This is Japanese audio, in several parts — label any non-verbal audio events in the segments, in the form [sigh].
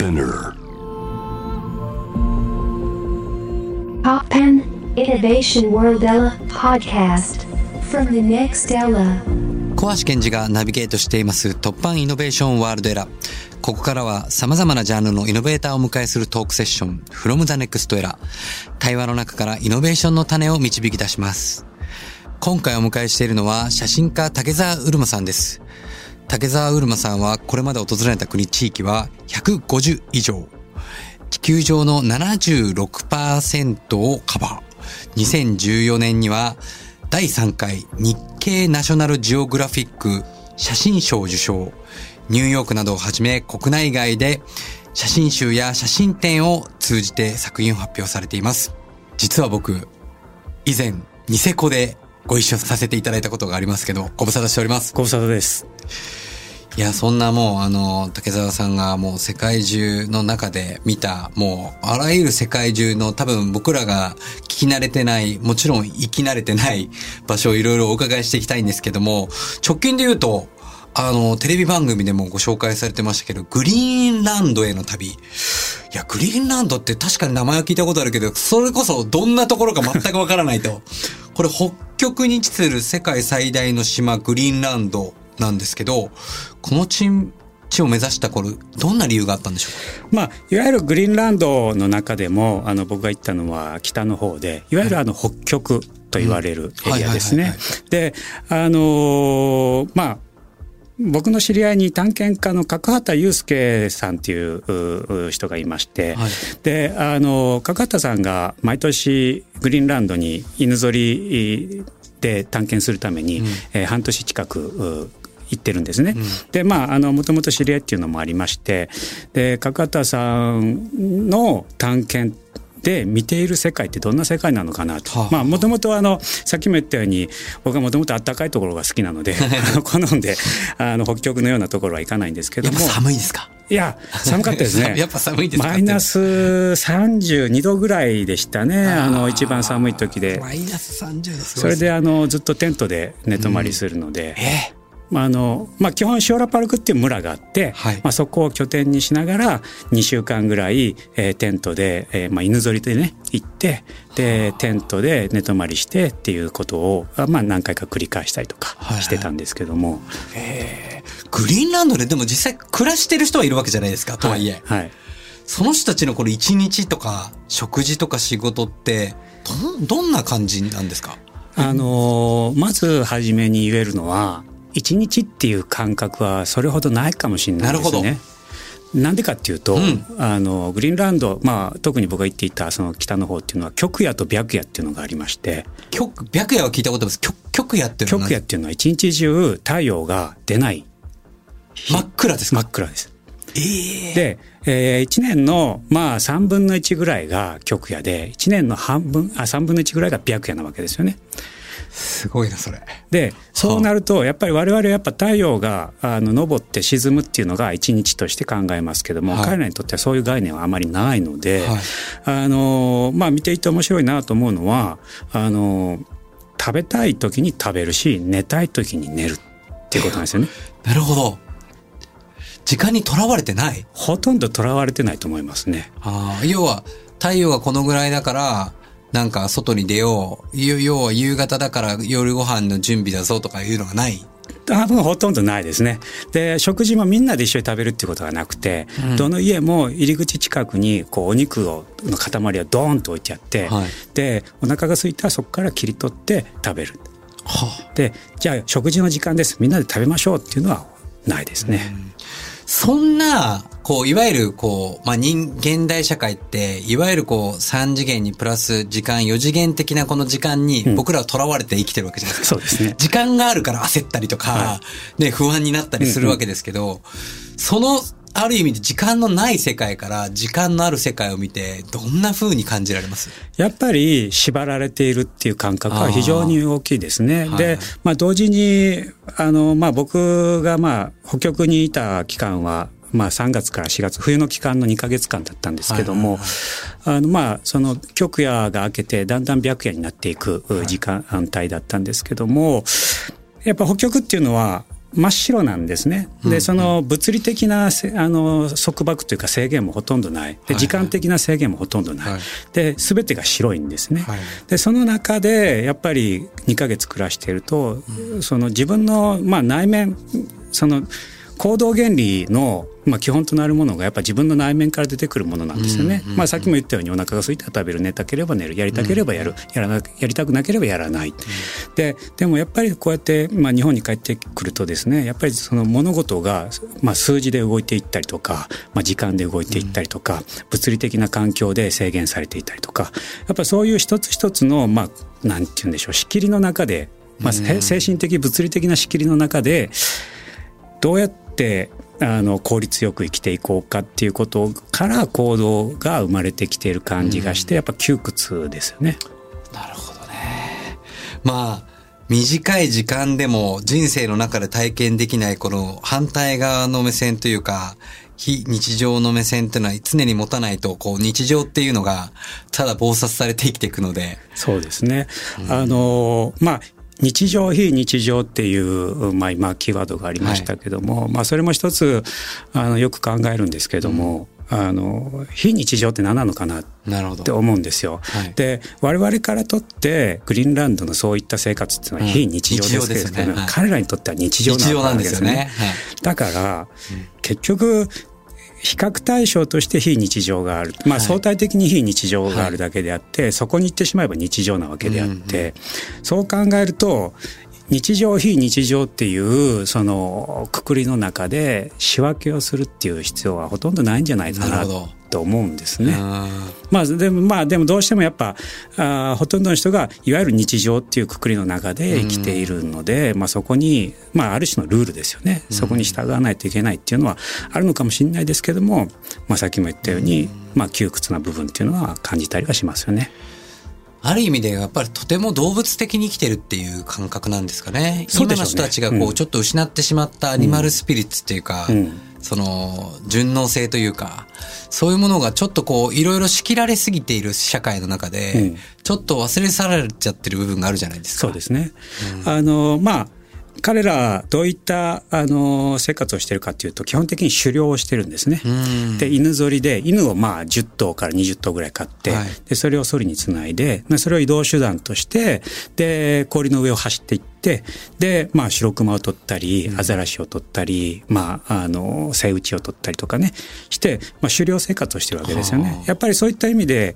Spinner. Poppen Innovation World Ella podcast from the next Ella. 小橋健二がナビゲートしています突破イノベーションワールドエラー。ここからは様々なジャンルのイノベーターをお迎えするトークセッション From the Next Era。対話の中からイノベーションの種を導き出します。今回お迎えしているのは写真家竹澤うるまさんです。竹澤うるまさんはこれまで訪れた国地域は150以上。地球上の76%をカバー。2014年には第3回日経ナショナルジオグラフィック写真賞受賞。ニューヨークなどをはじめ国内外で写真集や写真展を通じて作品を発表されています。実は僕、以前、ニセコでご一緒させていただいたことがありますけど、ご無沙汰しております。ご無沙汰です。いや、そんなもう、あの、竹澤さんがもう世界中の中で見た、もう、あらゆる世界中の多分僕らが聞き慣れてない、もちろん生き慣れてない場所をいろいろお伺いしていきたいんですけども、直近で言うと、あの、テレビ番組でもご紹介されてましたけど、グリーンランドへの旅。いや、グリーンランドって確かに名前は聞いたことあるけど、それこそどんなところか全くわからないと。これ北極に位置する世界最大の島、グリーンランドなんですけど、この地地を目指したこれ、どんな理由があったんでしょうまあ、いわゆるグリーンランドの中でも、あの、僕が行ったのは北の方で、いわゆるあの、北極と言われるエリアですね。で、あのーまあ、僕の知り合いに探検家の角畑祐介さんっていうう人がいまして、はい。であの角畑さんが毎年グリーンランドに犬ぞりで探検するために、えー半年近くう行ってるんですね。でまああのもともと知り合いっていうのもありましてで角畑さんの探検で見ている世界ってどんな世界なのかなと。はあ。まあもともとあのさっきも言ったように僕はもともと暖かいところが好きなので [laughs] 好んであの北極のようなところは行かないんですけども。ぱ寒いですか？いや寒かったですね。[laughs] やっぱ寒いですか？マイナス32度ぐらいでしたねあの一番寒い時で。マイナス30ですそれであのずっとテントで寝泊まりするので、えまああのまあ、基本シオラパルクっていう村があって、はい。まあ、そこを拠点にしながら2週間ぐらい、えーテントで、えーまあ、犬ぞりでね行ってでテントで寝泊まりしてっていうことを、あまあ、何回か繰り返したりとかはい。はいしてたんですけども、グリーンランドででも実際暮らしてる人はいるわけじゃないですか、とはいえ。はい、その人たちのこれ一日とか食事とか仕事ってどんどんな感じなんですか？あのーまず初めに言えるのは一日っていう感覚はそれほどないかもしれないですね。なんでかっていうと、うんあのグリーンランド、まあ、特に僕が行っていたその北の方っていうのは極夜と白夜っていうのがありまして極白夜は聞いたことあります。極極夜っていうのは極夜っていうのは一日中太陽が出ない日真っ暗ですか？真っ暗です。ええで、え1年のまあ3分の1ぐらいが極夜で1年の半分あ3分の1ぐらいが白夜なわけですよね。すごいな、それ。でそうなるとやっぱり我々はやっぱ太陽があの昇って沈むっていうのが一日として考えますけども、はい彼らにとってはそういう概念はあまりないので、はいあのまあ見ていて面白いなと思うのはあの食べたい時に食べるし寝たい時に寝るっていうことなんですよね。[laughs] なるほど。時間にとらわれてない？ほとんどとらわれてないと思いますね。ああ、要は、太陽がこのぐらいだから、なんか外に出よう。要要は夕方だから夜ご飯の準備だぞとかいうのがない。多分ほとんどないですね。で食事もみんなで一緒に食べるっていうことがなくて、どの家も入り口近くにこうお肉をの塊をドーンと置いてあって、はいでお腹が空いたらそこから切り取って食べる。はあ、でじゃあ食事の時間ですみんなで食べましょうっていうのはないですね。そんな、こう、いわゆる、こう、まあ、人、現代社会って、いわゆるこう、3次元にプラス時間、4次元的なこの時間に、僕らは囚われて生きてるわけじゃないですか。そうですね。時間があるから焦ったりとか、はね、不安になったりするわけですけど、その、ある意味で時間のない世界から時間のある世界を見て、どんな風に感じられます？やっぱり縛られているっていう感覚は非常に大きいですね。はいで、まあ同時に、あの、まあ僕がまあ北極にいた期間は、まあ3月から4月、冬の期間の2ヶ月間だったんですけども、あのまあその極夜が明けてだんだん白夜になっていく時間帯だったんですけども、やっぱ北極っていうのは、真っ白なんですね。で、その物理的なせあの束縛というか制限もほとんどない。で、時間的な制限もほとんどない。はいで、すべてが白いんですね。はいで、その中でやっぱり2ヶ月暮らしていると、その自分のまあ内面、その行動原理のまあ基本となるものがやっぱ自分の内面から出てくるものなんですよね。まあさっきも言ったようにお腹が空いたら食べる、寝たければ寝る、やりたければやる、やらなやりたくなければやらない。で、でもやっぱりこうやってまあ日本に帰ってくるとですね、やっぱりその物事がまあ数字で動いていったりとか、まあ時間で動いていったりとか、物理的な環境で制限されていたりとか、やっぱりそういう一つ一つのまあなんて言うんでしょう、仕切りの中で、まあせ精神的物理的な仕切りの中でどうやってあの効率よく生きていこうかっていうことから行動が生まれてきている感じがして、やっぱ窮屈ですよね。なるほどね。まあ、短い時間でも人生の中で体験できないこの反対側の目線というか、非日常の目線っていうのは常に持たないと、こう日常っていうのがただ暴殺されて生きていくので。そうですね。あの、まあ、日常非日常っていう、まあ、今キーワードがありましたけども、まあそれも一つあのよく考えるんですけども、あの非日常って何なのかな。って思うんですよ。はいで我々からとってグリーンランドのそういった生活っていうのは非日常ですけれども、日常ですよねはい彼らにとっては日常なわけですよね。ね。はいだから、結局比較対象として非日常がある、まあ、はい。相対的に非日常があるだけであって、そこに行ってしまえば日常なわけであって、そう考えると日常非日常っていうそのくくりの中で仕分けをするっていう必要はほとんどないんじゃないかな。なるほどと思うんですね。うんまあでもまあでもどうしてもやっぱあーほとんどの人がいわゆる日常っていうくくりの中で生きているので、まあそこにまあある種のルールですよね。そこに従わないといけないっていうのはあるのかもしれないですけども、まあさっきも言ったように、まあ窮屈な部分っていうのは感じたりはしますよね。ある意味でやっぱりとても動物的に生きてるっていう感覚なんですかね。そうでしょうね今の人たちがこう、うんちょっと失ってしまったアニマルスピリッツっていうか、うんその順応性というか、そういうものがちょっとこういろいろ仕切られすぎている社会の中で、うんちょっと忘れ去られちゃってる部分があるじゃないですか。そうですね。あのまあ彼らどういったあの生活をしているかというと基本的に狩猟をしてるんですね。うんで犬ぞりで犬をまあ10頭から20頭ぐらい飼って、はいでそれをソリにつないででそれを移動手段としてで氷の上を走っていってでまあ白熊を取ったりアザラシを取ったり、まああのセイウチを取ったりとかねして、まあ、狩猟生活をしてるわけですよねはあ。やっぱりそういった意味で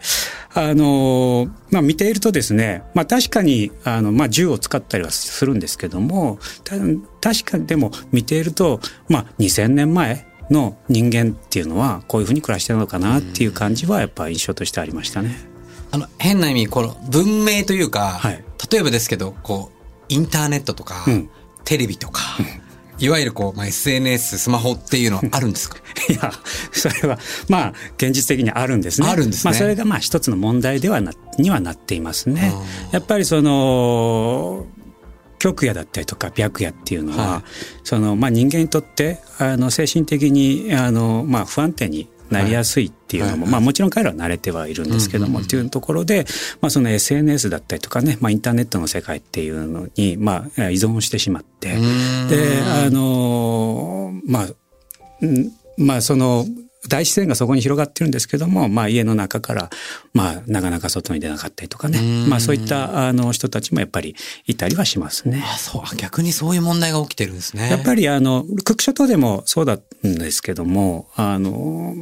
あの、まあ、見ているとですね、まあ、確かにあの、まあ、銃を使ったりはするんですけどもた確かにでも見ていると、まあ、2000年前の人間っていうのはこういうふうに暮らしてるのかなっていう感じはやっぱ印象としてありましたね。あの、変な意味、この文明というか、はい例えばですけど、こう、インターネットとか、うん。テレビとか、いわゆるこう、まあ、SNS、スマホっていうのはあるんですか？[laughs] いや、それは、まあ、現実的にあるんですね。あるんですね。まあ、それが、まあ、一つの問題ではな、にはなっていますね。やっぱり、その、極夜だったりとか白夜っていうのは、はい。その、まあ、人間にとって、あの、精神的に、あの、まあ、不安定になりやすいっていうのも、まあ、もちろん彼らは慣れてはいるんですけども、っていうところで、まあ、その SNS だったりとかね、まあ、インターネットの世界っていうのに、まあ、依存してしまって、ん。で、あの、まあ、うんまあその大自然がそこに広がってるんですけども、まあ、家の中から、まあ、なかなか外に出なかったりとかね、まあ、そういったあの人たちもやっぱりいたりはしますね。あ、そう、あ逆にそういう問題が起きてるんですね。やっぱりあのクック諸島でもそうだったんですけどもあの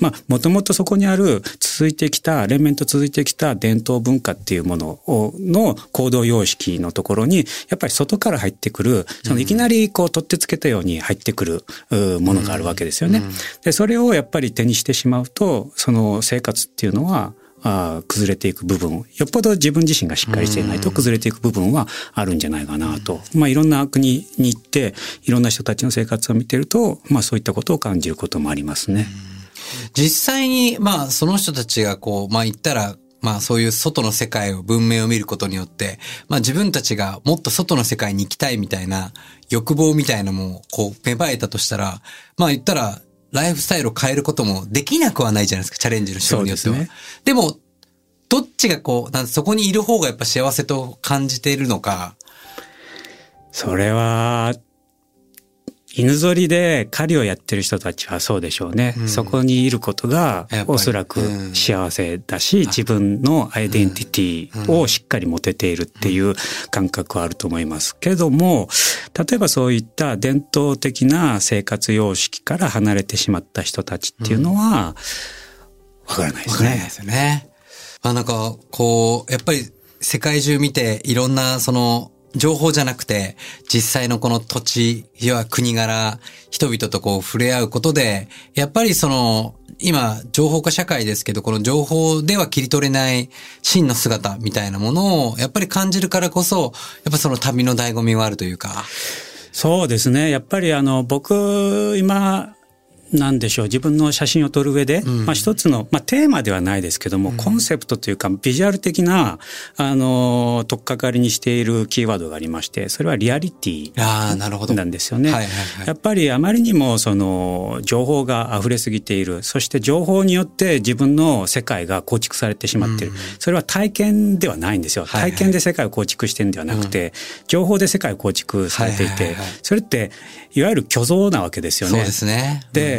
まあもともとそこにある続いてきた連綿と続いてきた伝統文化っていうものをの行動様式のところにやっぱり外から入ってくるそのいきなりこう取ってつけたように入ってくるうものがあるわけですよね。でそれをやっぱり手にしてしまうとその生活っていうのはあー崩れていく部分よっぽど自分自身がしっかりしていないと崩れていく部分はあるんじゃないかなと、まあいろんな国に行っていろんな人たちの生活を見てると、まあそういったことを感じることもありますね。実際に、まあ、その人たちがこう、まあ言ったら、まあそういう外の世界を、文明を見ることによって、まあ自分たちがもっと外の世界に行きたいみたいな欲望みたいなのも、こう、芽生えたとしたら、まあ言ったら、ライフスタイルを変えることもできなくはないじゃないですか、チャレンジの人によっては。ですねでも、どっちがこう、なんそこにいる方がやっぱ幸せと感じているのか、それは、犬ぞりで狩りをやってる人たちはそうでしょうね。うんそこにいることがおそらく幸せだし、自分のアイデンティティをしっかり持てているっていう感覚はあると思います。けども、例えばそういった伝統的な生活様式から離れてしまった人たちっていうのは、わからないですねわからないで。すよね。まあなんか、こう、やっぱり世界中見ていろんなその情報じゃなくて、実際のこの土地や国柄、人々とこう触れ合うことで、やっぱりその、今、情報化社会ですけど、この情報では切り取れない真の姿みたいなものを、やっぱり感じるからこそ、やっぱその旅の醍醐味はあるというか。そうですね。やっぱりあの、僕、今、なんでしょう。自分の写真を撮る上で、ん。まあ一つの、まあ、テーマではないですけども、コンセプトというかビジュアル的なあの取っかかりにしているキーワードがありましてそれはリアリティああ、なるほど。なんですよね。はいはいはい。やっぱりあまりにもその情報が溢れすぎている。そして情報によって自分の世界が構築されてしまっている、それは体験ではないんですよ、体験で世界を構築してるんではなくて、情報で世界を構築されていて、はいはいはい。はいそれっていわゆる虚像なわけですよね。そうですね。で、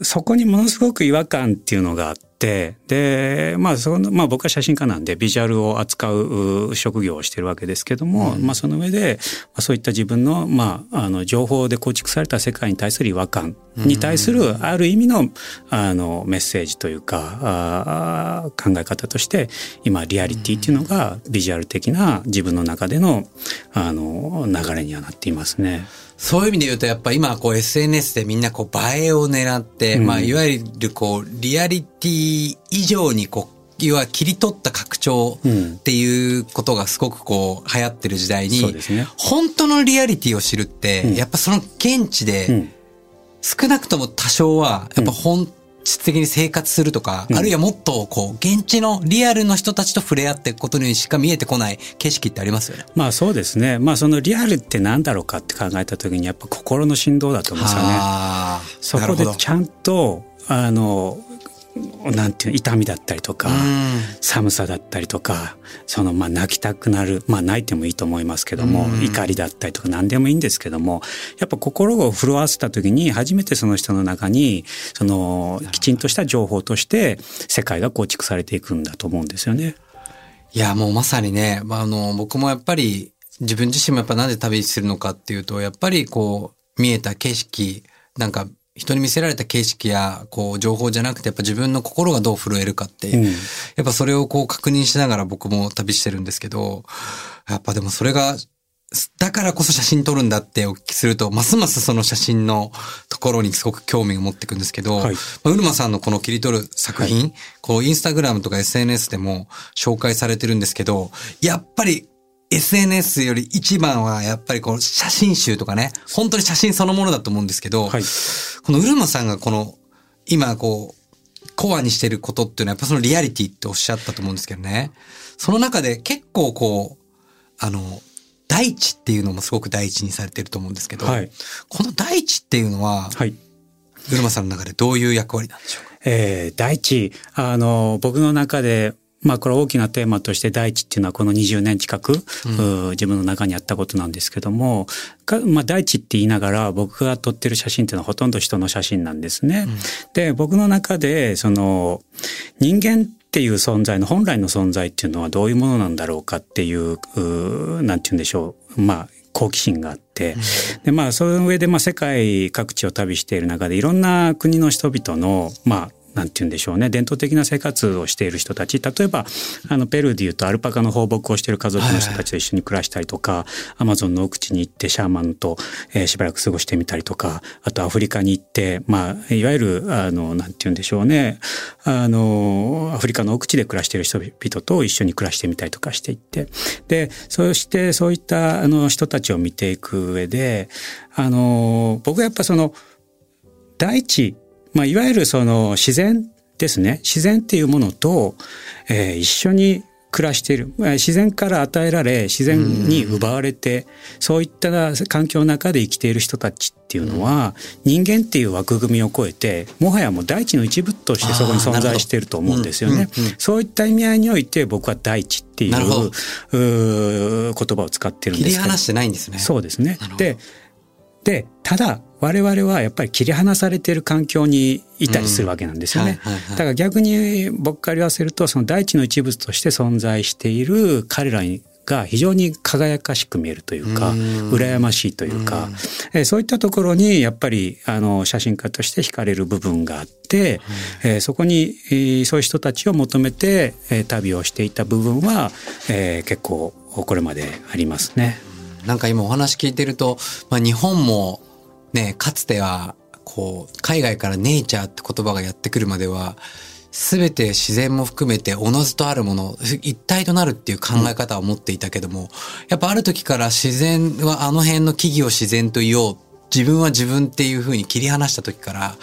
そこにものすごく違和感っていうのがあって、で、まあ、その、まあ僕は写真家なんでビジュアルを扱うう職業をしてるわけですけども、まあその上で、まあ、そういった自分の、まあ、あの、情報で構築された世界に対する違和感に対する、ある意味の、あの、メッセージというか、考え方として、今、リアリティっていうのが、ビジュアル的な自分の中での、あの、流れにはなっていますね。そういう意味で言うと、やっぱ今、こう SNS でみんなこう映えを狙って、うん。まあ、いわゆるこう、リアリティ以上にこう、いわゆる切り取った拡張うん。っていうことがすごくこう、流行ってる時代に、そうね。本当のリアリティを知るって、うん。やっぱその現地うでん、少なくとも多少は、やっぱ本質的に生活するとか、うんあるいはもっとこう、現地のリアルの人たちと触れ合っていくことにしか見えてこない景色ってありますよね。まあそうですね。まあそのリアルって何だろうかって考えた時にやっぱ心の振動だと思うんですよね。そこでちゃんと、あの、なんていうの痛みだったりとか、うん。寒さだったりとか、そのまあ泣きたくなる、まあ泣いてもいいと思いますけども、うん。怒りだったりとか何でもいいんですけども、やっぱ心を震わせた時に初めてその人の中に、そのきちんとした情報として世界が構築されていくんだと思うんですよね。いや、もうまさにね、まあ、あの、僕もやっぱり、自分自身もやっぱなんで旅するのかっていうと、やっぱりこう、見えた景色、なんか、人に見せられた景色や、こう、情報じゃなくて、やっぱ自分の心がどう震えるかって、う。ん。やっぱそれをこう確認しながら僕も旅してるんですけど、やっぱでもそれが、だからこそ写真撮るんだってお聞きすると、ますますその写真のところにすごく興味を持っていくんですけど、はい。まあ、うるまさんのこの切り取る作品、こうインスタグラムとか SNS でも紹介されてるんですけど、やっぱり SNS より一番はやっぱりこの写真集とかね、本当に写真そのものだと思うんですけど、はい。このうるまさんがこの今こうコアにしてることっていうのはやっぱそのリアリティっておっしゃったと思うんですけどね。その中で結構こう、あの、大地っていうのもすごく大事にされてると思うんですけど、はいこの大地っていうのは、はい。うるまさんの中でどういう役割なんでしょうか？えー第一、あの、僕の中で、まあこれ大きなテーマとして第一っていうのはこの20年近く、うー自分の中にあったことなんですけども、かまあ第一って言いながら僕が撮ってる写真っていうのはほとんど人の写真なんですね。で、僕の中でその人間っていう存在の本来の存在っていうのはどういうものなんだろうかっていう、うーなんて言うんでしょう。まあ好奇心があって、でまあその上でまあ世界各地を旅している中でいろんな国の人々のまあなんて言うんでしょうね。伝統的な生活をしている人たち。例えばあのペルーでいうとアルパカの放牧をしている家族の人たちと一緒に暮らしたりとか、アマゾンの奥地に行ってシャーマンと、えーしばらく過ごしてみたりとかあとアフリカに行ってまあいわゆるあのなんて言うんでしょうね。あのアフリカの奥地で暮らしている人々と一緒に暮らしてみたりとかしていって。でそしてそういったあの人たちを見ていく上であの僕はやっぱその大地、まあ、いわゆるその自然ですね。自然っていうものと、えー一緒に暮らしている。えー自然から与えられ自然に奪われてそういった環境の中で生きている人たちっていうのは人間っていう枠組みを超えてもはやもう大地の一部としてそこに存在していると思うんですよね。そういった意味合いにおいて僕は大地っていう言葉を使ってるんですけど。切り離してないんですね。そうですね。ででただ我々はやっぱり切り離されている環境にいたりするわけなんですよね。だから逆に僕から言わせるとその大地の一部として存在している彼らにが非常に輝かしく見えるというか羨ましいというか。えそういったところにやっぱりあの写真家として惹かれる部分があって、えそこにそういう人たちを求めて旅をしていた部分は、え結構これまでありますね。なんか今お話聞いてると、まあ、日本もねかつてはこう海外からネイチャーって言葉がやってくるまでは全て自然も含めておのずとあるもの一体となるっていう考え方を持っていたけども、うん、やっぱある時から自然はあの辺の木々を自然と言おう自分は自分っていう風に切り離した時から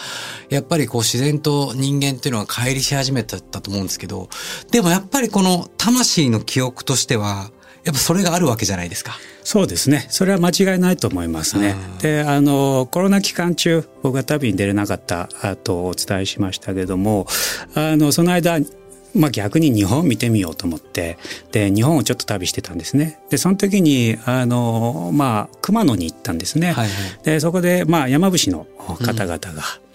やっぱりこう自然と人間っていうのは乖離し始めたと思うんですけどでもやっぱりこの魂の記憶としてはやっぱそれがあるわけじゃないですか。そうですね。それは間違いないと思いますね。で、あの、コロナ期間中、僕が旅に出れなかったとお伝えしましたけども、あの、その間、まあ逆に日本見てみようと思って、で、日本をちょっと旅してたんですね。で、その時に、あの、まあ、熊野に行ったんですね。はいはい、で、そこで、まあ、山伏の方々が、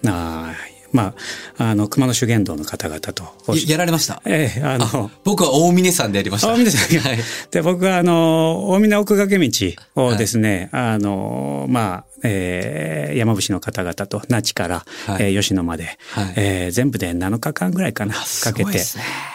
うん、あまあ、あの、熊野修験道の方々と。やられました？ええ、あの、僕は大峰山でやりました。大峰山。[laughs] はい。で、僕はあの、大峰奥掛道をですね、はい、あの、まあ、えー、山伏の方々と那智から、はい、えー、吉野まで、はい、えー、全部で7日間ぐらいかな、かけて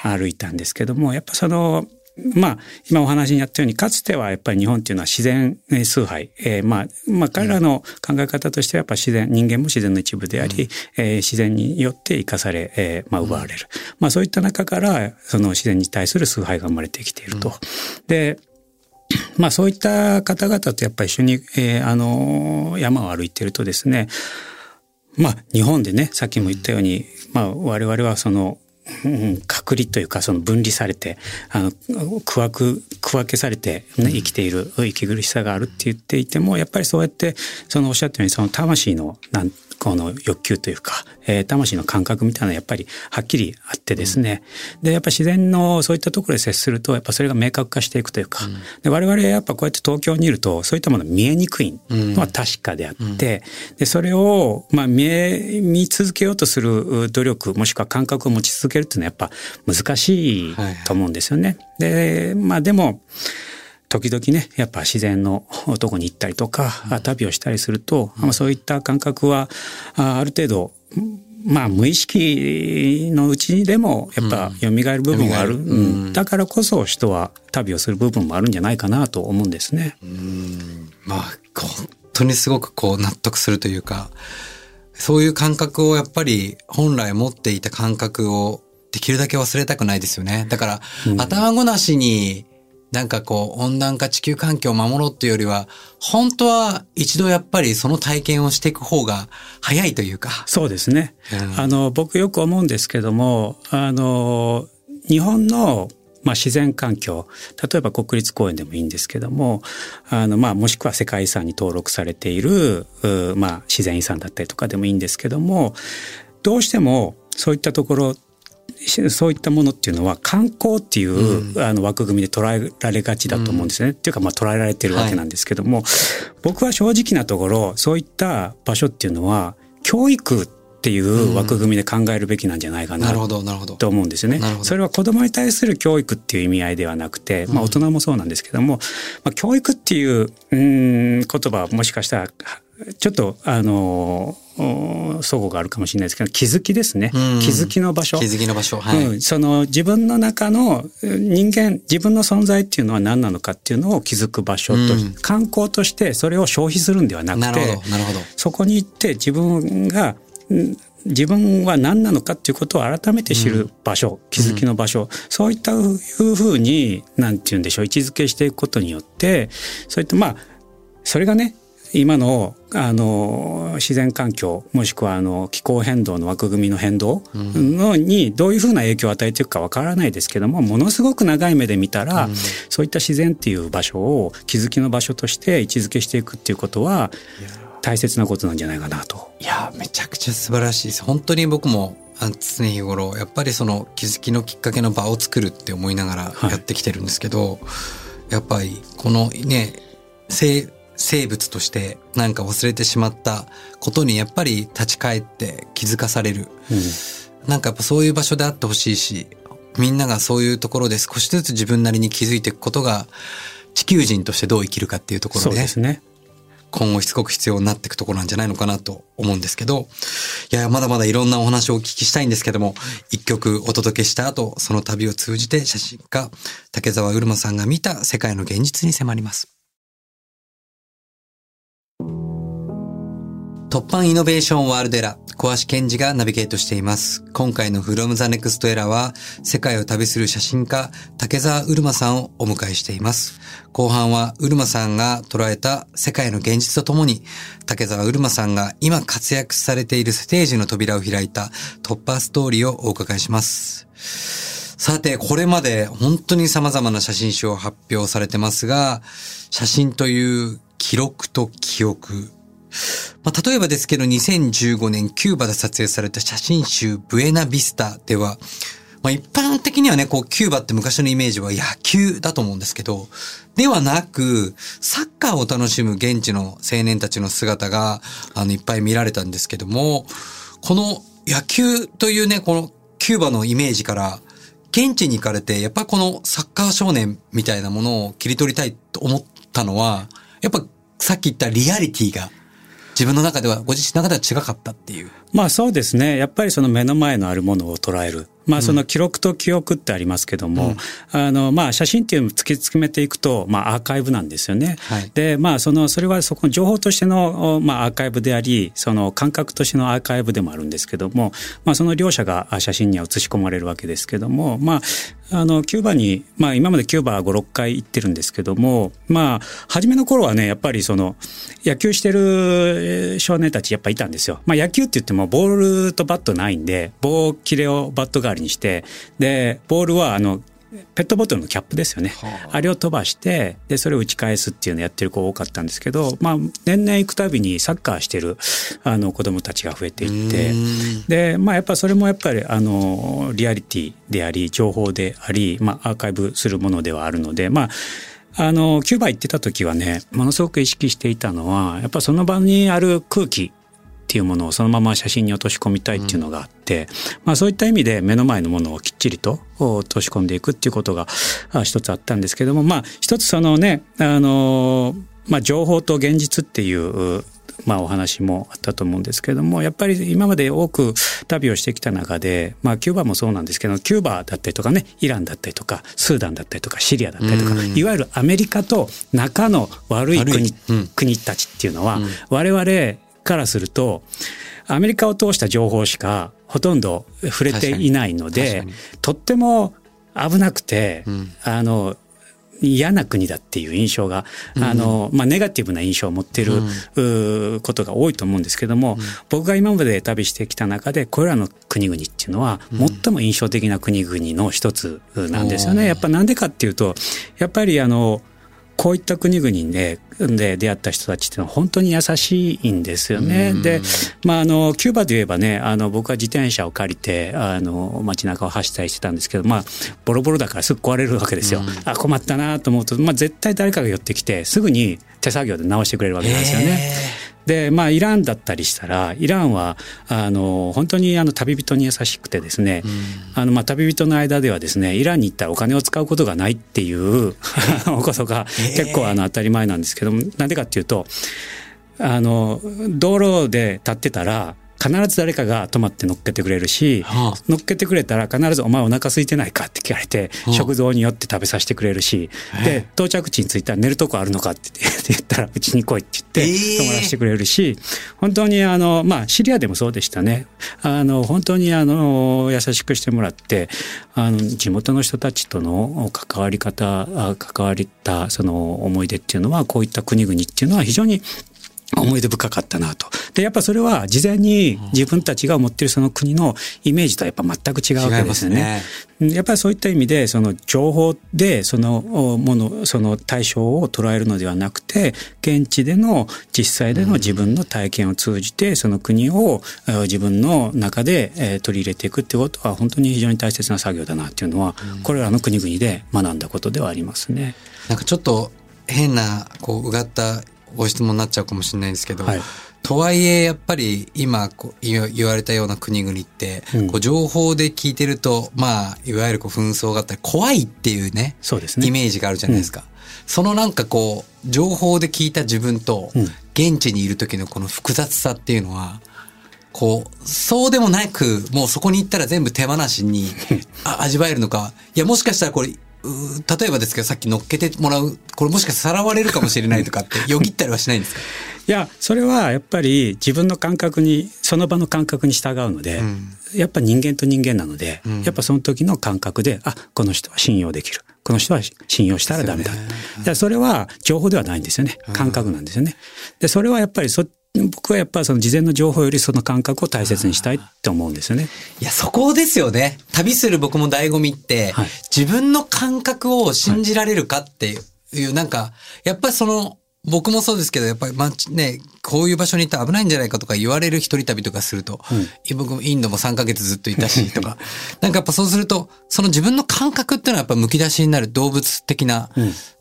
歩いたんですけども、やっぱその、まあ、今お話にあったように、かつてはやっぱり日本っていうのは自然崇拝。えー、まあ、まあ、彼らの考え方としてはやっぱ自然、人間も自然の一部であり、うん、えー、自然によって生かされ、えー、まあ、奪われる。まあ、そういった中から、その自然に対する崇拝が生まれてきていると。うん、で、まあそういった方々とやっぱり一緒に、えー、あの、山を歩いてるとですね、まあ日本でね、さっきも言ったように、まあ我々はそのうん、隔離というかその分離されてあの区分区分けされて、ね、生きている息苦しさがあるって言っていてもやっぱりそうやってそのおっしゃったようにその魂のなんこの欲求というか、えー、魂の感覚みたいなのはやっぱりはっきりあってですね、うん、でやっぱ自然のそういったところで接するとやっぱそれが明確化していくというか、うん、で我々やっぱこうやって東京にいるとそういったもの見えにくいのは確かであって、うん、でそれをまあ見え見続けようとする努力もしくは感覚を持ち続けるっていうのはやっぱ難しいと思うんですよね。はいはい、でまあでも時々ねやっぱ自然のとこに行ったりとか、うん、旅をしたりすると、うん、そういった感覚はある程度まあ無意識のうちにでもやっぱ蘇る部分がある、うん、だからこそ人は旅をする部分もあるんじゃないかなと思うんですね。うん。まあ本当にすごくこう納得するというかそういう感覚をやっぱり本来持っていた感覚をできるだけ忘れたくないですよね。だから、頭ごなしになんかこう温暖化地球環境を守ろうっていうよりは、本当は一度やっぱりその体験をしていく方が早いというか。そうですね。うん、あの、僕よく思うんですけども、あの、日本のまあ、自然環境例えば国立公園でもいいんですけどもあの、まあ、もしくは世界遺産に登録されている、まあ、自然遺産だったりとかでもいいんですけどもどうしてもそういったところそういったものっていうのは観光っていう、うん、あの枠組みで捉えられがちだと思うんですね。うん、っていうかまあ捉えられてるわけなんですけども、はい、僕は正直なところそういった場所っていうのは教育っていう枠組みで考えるべきなんじゃないかなと思うんですよね。それは子供に対する教育っていう意味合いではなくて、まあ大人もそうなんですけども、まあ教育っていううん言葉はもしかしたらちょっとあの相互があるかもしれないですけど気づきですね、気づきの場所。気づきの場所、はい、うん、その自分の中の人間自分の存在っていうのは何なのかっていうのを気づく場所と、うん、観光としてそれを消費するんではなくてそこに行って自分が自分は何なのかっていうことを改めて知る場所、うん、気づきの場所、そういったいうふうに何て言うんでしょう位置づけしていくことによってそういったまあそれがね今のあの自然環境もしくはあの気候変動の枠組みの変動のにどういうふうな影響を与えていくかわからないですけどもものすごく長い目で見たら、うん、そういった自然っていう場所を気づきの場所として位置づけしていくっていうことは大切なことなんじゃないかなと。いやめちゃくちゃ素晴らしいです。本当に僕も常日頃やっぱりその気づきのきっかけの場を作るって思いながらやってきてるんですけど、はい、やっぱりこのね生物としてなんか忘れてしまったことにやっぱり立ち返って気づかされる。なんかやっぱそういう場所であってほしいし、みんながそういうところで少しずつ自分なりに気づいていくことが地球人としてどう生きるかっていうところそうでですね。今後しつこく必要になっていくところなんじゃないのかなと思うんですけど、いや、まだまだいろんなお話をお聞きしたいんですけども、一曲お届けした後、その旅を通じて写真家、竹澤うるまさんが見た世界の現実に迫ります。突破イノベーションワールドエラー、小橋健二がナビゲートしています。今回の From the Next Era は、世界を旅する写真家、竹澤うるまさんをお迎えしています。後半は、うるまさんが捉えた世界の現実とともに、竹澤うるまさんが今活躍されているステージの扉を開いた突破ストーリーをお伺いします。さて、これまで本当に様々な写真集を発表されてますが、写真という記録と記憶、まあ、例えばですけど、2015年キューバで撮影された写真集ブエナビスタでは、まあ、一般的にはね、こう、キューバって昔のイメージは野球だと思うんですけど、ではなく、サッカーを楽しむ現地の青年たちの姿が、あの、いっぱい見られたんですけども、この野球というね、このキューバのイメージから、現地に行かれて、やっぱこのサッカー少年みたいなものを切り取りたいと思ったのは、やっぱさっき言ったリアリティが自分の中では、ご自身の中では違かったっていう。まあそうですね。やっぱりその目の前のあるものを捉える。まあその記録と記憶ってありますけども、うん、あのまあ写真っていうのを突き詰めていくと、まあアーカイブなんですよね。はい、で、まあその、それはそこの情報としての、まあアーカイブであり、その感覚としてのアーカイブでもあるんですけども、まあその両者が写真には写し込まれるわけですけども、まあ、あの、キューバに、まあ今までキューバ5、6回行ってるんですけども、まあ、初めの頃はね、やっぱりその、野球してる少年たちやっぱいたんですよ。まあ野球って言ってもボールとバットないんで、棒切れをバット代わりにして、で、ボールはあの、ペットボトルのキャップですよね。はあ、あれを飛ばして、で、それを打ち返すっていうのをやってる子多かったんですけど、まあ、年々行くたびにサッカーしてる、あの、子供たちが増えていって、で、まあ、やっぱそれもやっぱり、あの、リアリティであり、情報であり、まあ、アーカイブするものではあるので、まあ、あの、キューバ行ってた時はね、ものすごく意識していたのは、やっぱその場にある空気、っていうものをそのまま写真に落とし込みたいっていうのがあって、うん、まあそういった意味で目の前のものをきっちりと落とし込んでいくっていうことが一つあったんですけども、まあ一つそのね、あの、まあ情報と現実っていうまあお話もあったと思うんですけれども、やっぱり今まで多く旅をしてきた中で、まあキューバもそうなんですけど、キューバだったりとかね、イランだったりとか、スーダンだったりとか、シリアだったりとか、いわゆるアメリカと仲の悪い国,、うん、国たちっていうのは、うん、我々からすると、アメリカを通した情報しかほとんど触れていないので、とっても危なくて、うん、あの、嫌な国だっていう印象が、うん、あの、まあ、ネガティブな印象を持っている、うん、ことが多いと思うんですけども、うん、僕が今まで旅してきた中で、これらの国々っていうのは、最も印象的な国々の一つなんですよね。やっぱなんでかっていうと、やっぱりあの、こういった国々でで出会った人たちっていうのは本当に優しいんですよね。で、まあ、あの、キューバで言えばね、あの、僕は自転車を借りて、あの、街中を走ったりしてたんですけど、まあ、ボロボロだからすぐ壊れるわけですよ。あ、困ったなと思うと、まあ、絶対誰かが寄ってきて、すぐに手作業で直してくれるわけなんですよね。で、まあ、イランだったりしたら、イランは、あの、本当にあの、旅人に優しくてですね、うん、あの、まあ、旅人の間ではですね、イランに行ったらお金を使うことがないっていう [laughs] ことが結構あの、当たり前なんですけども、なんでかっていうと、あの、道路で立ってたら、必ず誰かが止まって乗っけてくれるし、はあ、乗っけてくれたら必ずお前お腹空いてないかって聞かれて、はあ、食堂に寄って食べさせてくれるし、で、到着地に着いたら寝るとこあるのかって言っ [laughs] たらうちに来いって言って泊まらせてくれるし、本当にあの、まあシリアでもそうでしたね。あの、本当にあの、優しくしてもらって、あの、地元の人たちとの関わり方、関わりたその思い出っていうのは、こういった国々っていうのは非常に思い出深かったなと。で、やっぱそれは事前に自分たちが持っているその国のイメージとはやっぱ全く違うわけですよね。ねやっぱりそういった意味で、その情報でそのもの、その対象を捉えるのではなくて、現地での実際での自分の体験を通じて、その国を自分の中で取り入れていくってことは本当に非常に大切な作業だなっていうのは、これらの国々で学んだことではありますね。なんかちょっと変な、こう、うがったご質問になっちゃうかもしれないんですけど、はい。とはいえやっぱり今こう言言われたような国々って、うん。こう情報で聞いてるとまあいわゆるこう紛争があったり怖いっていうねそうですね。イメージがあるじゃないですか。そのなんかこう情報で聞いた自分とうん。現地にいる時のこの複雑さっていうのはこうそうでもなくもうそこに行ったら全部手放しに [laughs] あ味わえるのかいやもしかしたらこれ例えばですけどさっき乗っけてもらうこれもしかしたらさらわれるかもしれないとかって [laughs] よぎったりはしないんですか？いやそれはやっぱり自分の感覚にその場の感覚に従うので、ん。やっぱ人間と人間なので、ん。やっぱその時の感覚であこの人は信用できる。この人は信用したらダメだ、ね。それは情報ではないんですよね。感覚なんですよね。でそれはやっぱりそ僕はやっぱりその事前の情報よりその感覚を大切にしたいって思うんですよね。いや、そこですよね。旅する僕も醍醐味って、はい。自分の感覚を信じられるかっていう、なんか、やっぱりその、僕もそうですけど、やっぱり、まあ、ね、こういう場所に行ったら危ないんじゃないかとか言われる一人旅とかすると、僕もインドも3ヶ月ずっといたし、とか、[laughs] なんかやっぱそうすると、その自分の感覚っていうのはやっぱ剥き出しになる動物的な、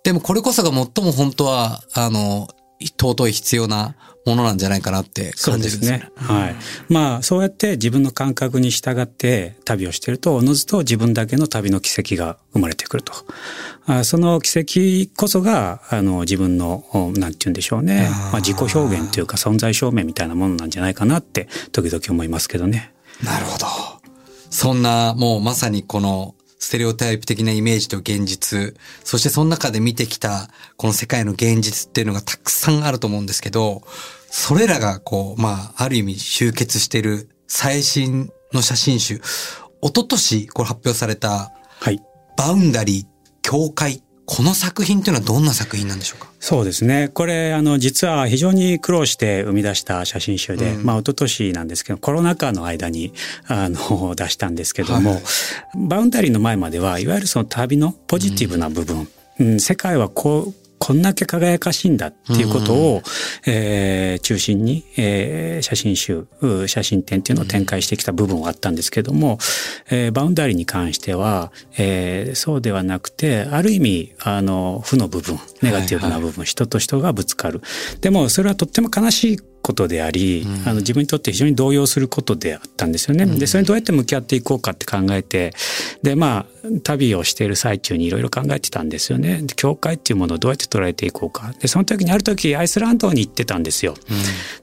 でもこれこそが最も本当は、あの、尊い必要なものなんじゃないかなって感じですねですね。。はい。まあ、そうやって自分の感覚に従って旅をしていると、おのずと自分だけの旅の奇跡が生まれてくると。あその奇跡こそが、あの、自分の、おなんて言うんでしょうね。まあ、自己表現というか存在証明みたいなものなんじゃないかなって、時々思いますけどね。なるほど。そんな、もうまさにこの、ステレオタイプ的なイメージと現実、そしてその中で見てきた、この世界の現実っていうのがたくさんあると思うんですけど、それらがこう、まあ、ある意味集結している最新の写真集、一昨年これ発表された、はい。バウンダリー、境界、この作品っていうのはどんな作品なんでしょうか？そうですね。これ、あの、実は非常に苦労して生み出した写真集で、まあ、一昨年なんですけど、コロナ禍の間に、あの、[laughs] 出したんですけども、はい。バウンダリーの前までは、いわゆるその旅のポジティブな部分、うん世界はこう、こんだけ輝かしいんだっていうことを、えー中心に、えー写真集、う写真展っていうのを展開してきた部分はあったんですけども、えーバウンダリーに関しては、えーそうではなくて、ある意味、あの、負の部分、ネガティブな部分、人と人がぶつかる。でも、それはとっても悲しいことであり、あの自分にとって非常に動揺することであったんですよね。で、それにどうやって向き合っていこうかって考えて、で、まあ、旅をしている最中にいろいろ考えてたんですよね。で教会っていうものをどうやって捉えていこうか。で、その時にある時、アイスランドに行ってたんですよ。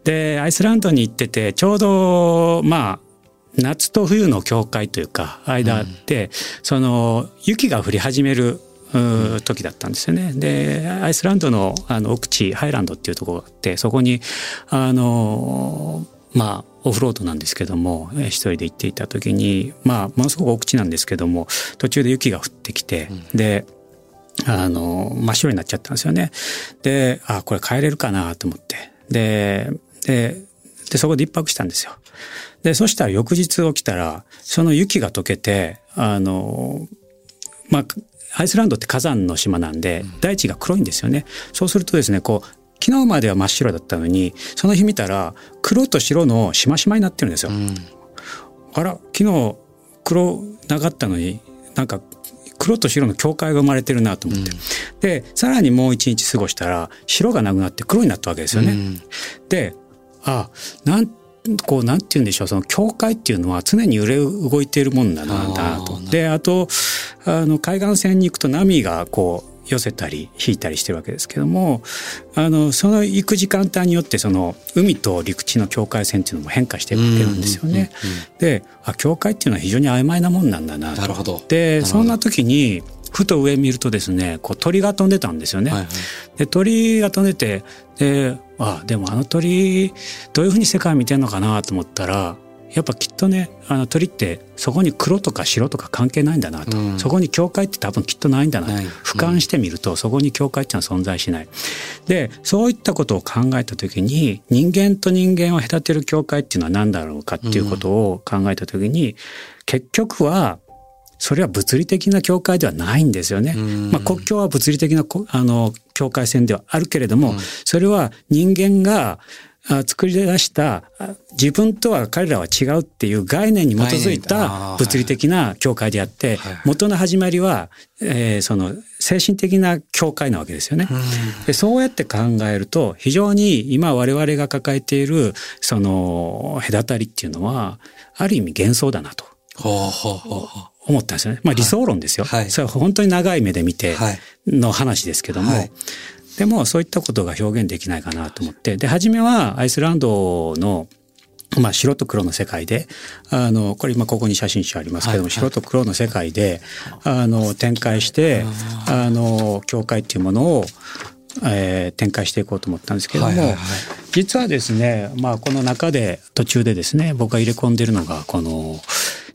で、アイスランドに行ってて、ちょうど、まあ、夏と冬の境界というか、間で、その、雪が降り始める、時だったんですよね。で、アイスランドのあの奥地、ハイランドっていうところがあって、そこに、あの、まあ、オフロードなんですけども、えー一人で行っていた時に、まあ、ものすごく奥地なんですけども、途中で雪が降ってきて、で、あの、真っ白になっちゃったんですよね。で、あ、これ帰れるかなと思って。で、で、で、そこで一泊したんですよ。で、そしたら翌日起きたら、その雪が溶けて、あの、まあ、アイスランドって火山の島なんで、大地が黒いんですよね。そうするとですね、こう、昨日までは真っ白だったのに、その日見たら、黒と白のしましまになってるんですよ。あら、昨日黒なかったのに、なんか黒と白の境界が生まれてるなと思って。で、さらにもう一日過ごしたら、白がなくなって黒になったわけですよね。で、あ、なん、こう、なんて言うんでしょう、その境界っていうのは常に揺れ動いているもんだな、だなと。で、あと、あの、海岸線に行くと波がこう、寄せたり引いたりしてるわけですけどもあのその行く時間帯によってその海と陸地の境界線っていうのも変化していくわけなんですよね。であ境界っていうのは非常に曖昧なもんなんだなと。なるほどでそんな時にふと上見るとですねこう鳥が飛んでたんですよね。はいはいで鳥が飛んでてであでもあの鳥どういうふうに世界見てんのかなと思ったらやっぱきっとねあの鳥ってそこに黒とか白とか関係ないんだなと、うん。そこに境界って多分きっとないんだなと。俯瞰してみるとそこに境界っていうのは存在しない。でそういったことを考えた時に人間と人間を隔てる境界っていうのは何だろうかっていうことを考えた時に、結局はそれは物理的な境界ではないんですよね。んまあ、国境は物理的なこあの境界線ではあるけれども、それは人間があ作り出したあ自分とは彼らは違うっていう概念に基づいた物理的な教会であって、はい元の始まりは、えーその精神的な教会なわけですよね。でそうやって考えると非常に今我々が抱えているその隔たりっていうのはある意味幻想だなと。思ったんですよね。まあ理想論ですよ。はい。それは本当に長い目で見てはい。の話ですけども、はい。でもそういったことが表現できないかなと思って。で初めはアイスランドのまあ、白と黒の世界であのこれ今ここに写真集ありますけども、はい。白と黒の世界であの展開してあの教会っていうものを、えー展開していこうと思ったんですけども、はいはいはい。実はですね、まあ、この中で途中でですね僕が入れ込んでるのがこの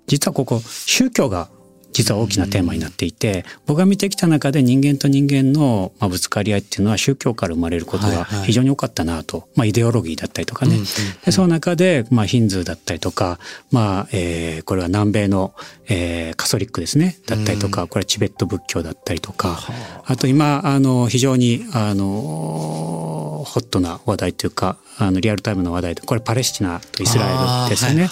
実はここ宗教が実は大きなテーマになっていて僕が見てきた中で人間と人間のまあぶつかり合いっていうのは宗教から生まれることが非常に多かったなと、まあ、イデオロギーだったりとかね、でその中でまあヒンズーだったりとか、まあえーこれは南米の、えーカソリックですね。だったりとか、これはチベット仏教だったりとか、あ。と今あの非常にあのホットな話題というかあのリアルタイムの話題でこれパレスチナとイスラエルですよね。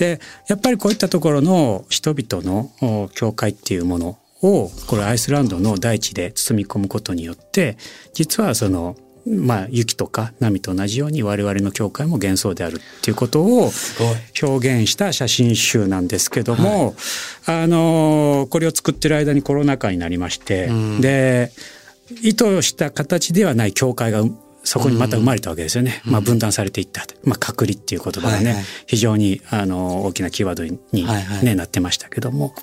でやっぱりこういったところの人々のお教会っていうものをこれアイスランドの大地で包み込むことによって実はそのまあ雪とか波と同じように我々の教会も幻想であるっていうことを。表現した写真集なんですけども、あのこれを作ってる間にコロナ禍になりまして、うんで意図した形ではない教会がそこにまた生まれたわけですよね。まあ分断されていった。まあ隔離っていう言葉がね、はいはい非常にあの大きなキーワードに、ねはいはいなってましたけども。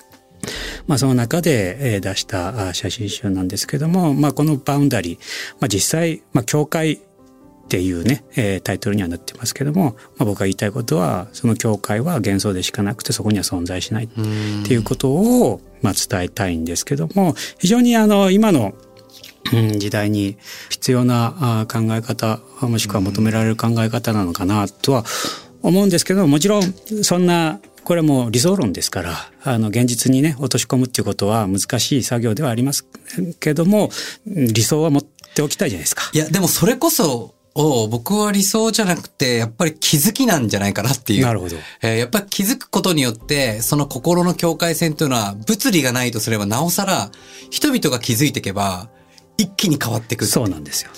まあその中でえー出したあ写真集なんですけども、まあこのバウンダリー、まあ実際、まあ教会っていうね、えータイトルにはなってますけども、まあ、僕が言いたいことはその教会は幻想でしかなくてそこには存在しないっていうことを、まあ、伝えたいんですけども非常にあの今のうん時代に必要なあ考え方もしくは求められる考え方なのかなとは思うんですけどもちろんそんなこれはもう理想論ですからあの現実にね落とし込むっていうことは難しい作業ではありますけども理想は持っておきたいじゃないですか。いや、でもそれこそ、を僕は理想じゃなくて、やっぱり気づきなんじゃないかなっていう。なるほどえーやっぱり気づくことによって、その心の境界線というのは、物理がないとすれば、なおさら、人々が気づいていけば、一気に変わっていく。そうなんですよ。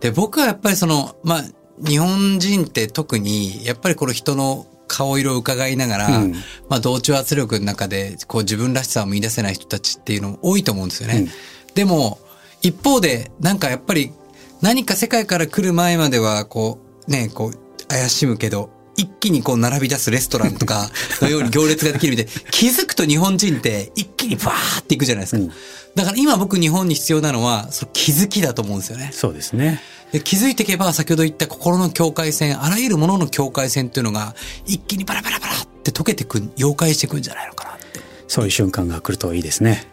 で、僕はやっぱりその、まあ、日本人って特に、やっぱりこの人の顔色を伺いながら、うんまあ、同調圧力の中で、こう自分らしさを見出せない人たちっていうのも多いと思うんですよね。うんでも、一方で、なんかやっぱり、何か世界から来る前までは、こう、ね、こう、怪しむけど、一気にこう並び出すレストランとか [laughs] のように行列ができるみたいで、気づくと日本人って一気にバーっていくじゃないですか。うんだから今僕日本に必要なのは、その気づきだと思うんですよね。そうですね。で気づいていけば先ほど言った心の境界線あらゆるものの境界線っていうのが一気にバラバラバラって溶けてく溶解していくんじゃないのかなってそういう瞬間が来るといいですね。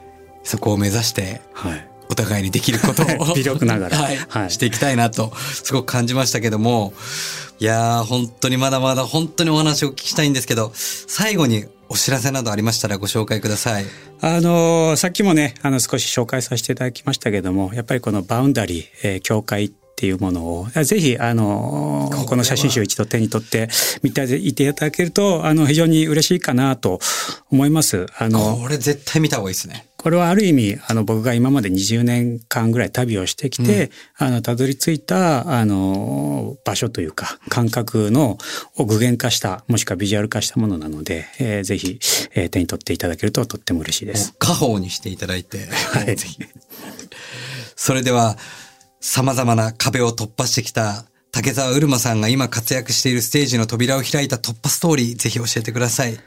そこを目指してはい。お互いにできることを。[laughs] 微力ながら。はい。はい。していきたいなとすごく感じましたけども。いやー本当にまだまだ本当にお話をお聞きしたいんですけど最後にお知らせなどありましたらご紹介ください。あのーさっきもね、あの、少し紹介させていただきましたけども、やっぱりこのバウンダリー、えー境界っていうものを、ぜひ、あのーこの写真集を一度手に取って見ていていただけると、あの、非常に嬉しいかなと思います。あの、これ絶対見た方がいいですね。これはある意味、あの、僕が今まで20年間ぐらい旅をしてきて、あの、たどり着いた、あの、場所というか、感覚の、を具現化した、もしくはビジュアル化したものなので、えーぜひ、えー手に取っていただけるととっても嬉しいです。家宝にしていただいて。はい、[laughs] ぜひ。それでは、様々な壁を突破してきた竹澤うるまさんが今活躍しているステージの扉を開いた突破ストーリー、ぜひ教えてください。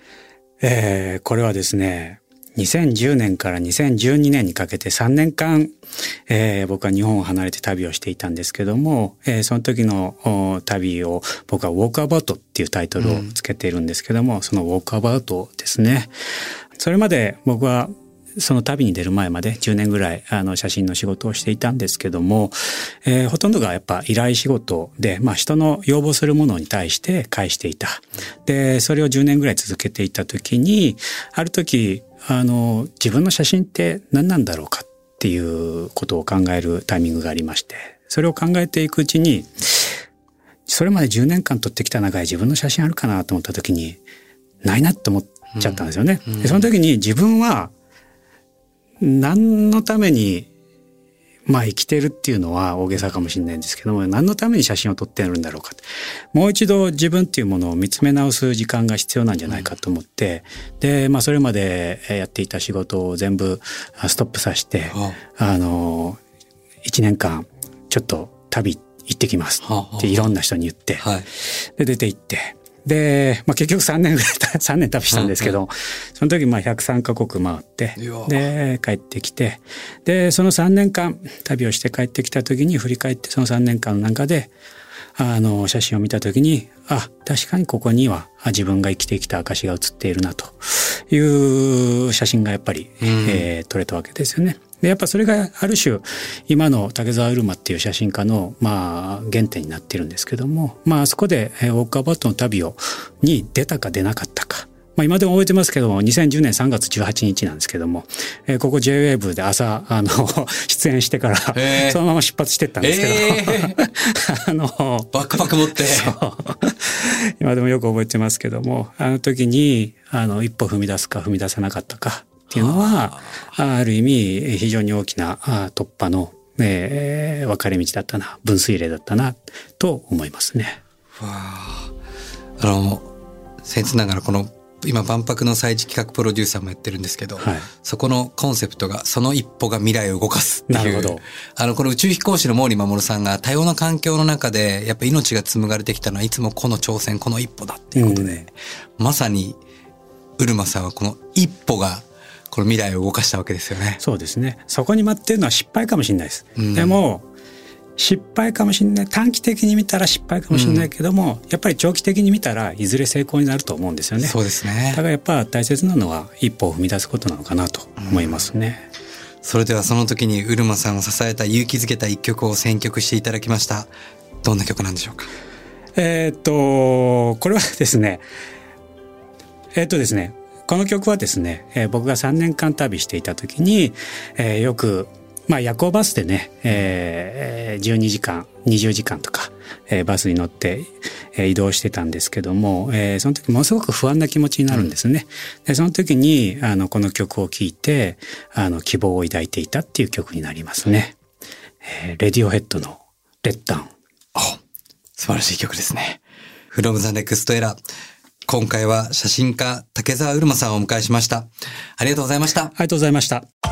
えーこれはですね、2010年から2012年にかけて3年間、えー僕は日本を離れて旅をしていたんですけども、えーその時の旅を僕はウォークアバウトっていうタイトルをつけているんですけども、そのウォークアバウトですね。それまで僕はその旅に出る前まで10年ぐらいあの写真の仕事をしていたんですけども、えーほとんどがやっぱ依頼仕事で、まあ人の要望するものに対して返していた。で、それを10年ぐらい続けていた時に、ある時、あの、自分の写真って何なんだろうかっていうことを考えるタイミングがありまして、それを考えていくうちに、それまで10年間撮ってきた中で自分の写真あるかなと思った時に、ないなって思っちゃったんですよね。でその時に自分は、何のためにまあ生きてるっていうのは大げさかもしれないんですけども何のために写真を撮ってるんだろうか。もう一度自分っていうものを見つめ直す時間が必要なんじゃないかと思って、うん、でまあそれまでやっていた仕事を全部ストップさせて、あ。の1年間ちょっと旅行ってきますっていろんな人に言って、で出て行ってで、まあ、結局3年ぐらい、[laughs] 3年旅したんですけど、その時まあ103カ国回って、で、帰ってきて、で、その3年間旅をして帰ってきた時に振り返ってその3年間の中で、あの、写真を見た時に、あ、確かにここには自分が生きてきた証が写っているなという写真がやっぱり、うん、えー、撮れたわけですよね。でやっぱそれがある種今の竹澤うるまっていう写真家のまあ原点になってるんですけどもまあそこでウォークアバウトの旅をに出たか出なかったか。まあ、今でも覚えてますけども、2010年3月18日なんですけども、えー、ここ JWAVE で朝、あの、[laughs] 出演してから、そのまま出発してったんですけど、えー、[laughs] あの、バックパック持って。[laughs] 今でもよく覚えてますけども、あの時に、あの、一歩踏み出すか踏み出さなかったか、っていうのは、ある意味非常に大きな突破の、えー、分かれ道だったな、分水嶺だったな、と思いますね。わあ。あの、僭越ながらこの今万博の祭事企画プロデューサーもやってるんですけど、はい、そこのコンセプトがその一歩が未来を動かすっていう。なるほど。あの、この宇宙飛行士の毛利守さんが多様な環境の中でやっぱ命が紡がれてきたのはいつもこの挑戦、この一歩だっていうことで、うん、まさに、うるまさんはこの一歩がこの未来を動かしたわけですよね。そうですね。そこに待ってるのは失敗かもしれないです。うん、でも、失敗かもしれない短期的に見たら失敗かもしれないけども、うん、やっぱり長期的に見たらいずれ成功になると思うんですよね。そうですね。だからやっぱ大切なのは一歩を踏み出すことなのかなと思いますね。うん、それではその時にうるまさんを支えた勇気づけた一曲を選曲していただきました。どんな曲なんでしょうか？えー、っとこれはですね [laughs] えー、っとですねこの曲はですね、えー、僕が3年間旅していた時に、えー、よくまあ夜行バスでね、えー、12時間20時間とか、えー、バスに乗って、えー、移動してたんですけども、えー、その時ものすごく不安な気持ちになるんですね。うん、でその時にあのこの曲を聴いてあの希望を抱いていたっていう曲になりますね。えー、レディオヘッドの「レッダン」素晴らしい曲ですね。From the Next Era 今回は写真家竹澤うるまさんをお迎えしました。ありがとうございました。ありがとうございました。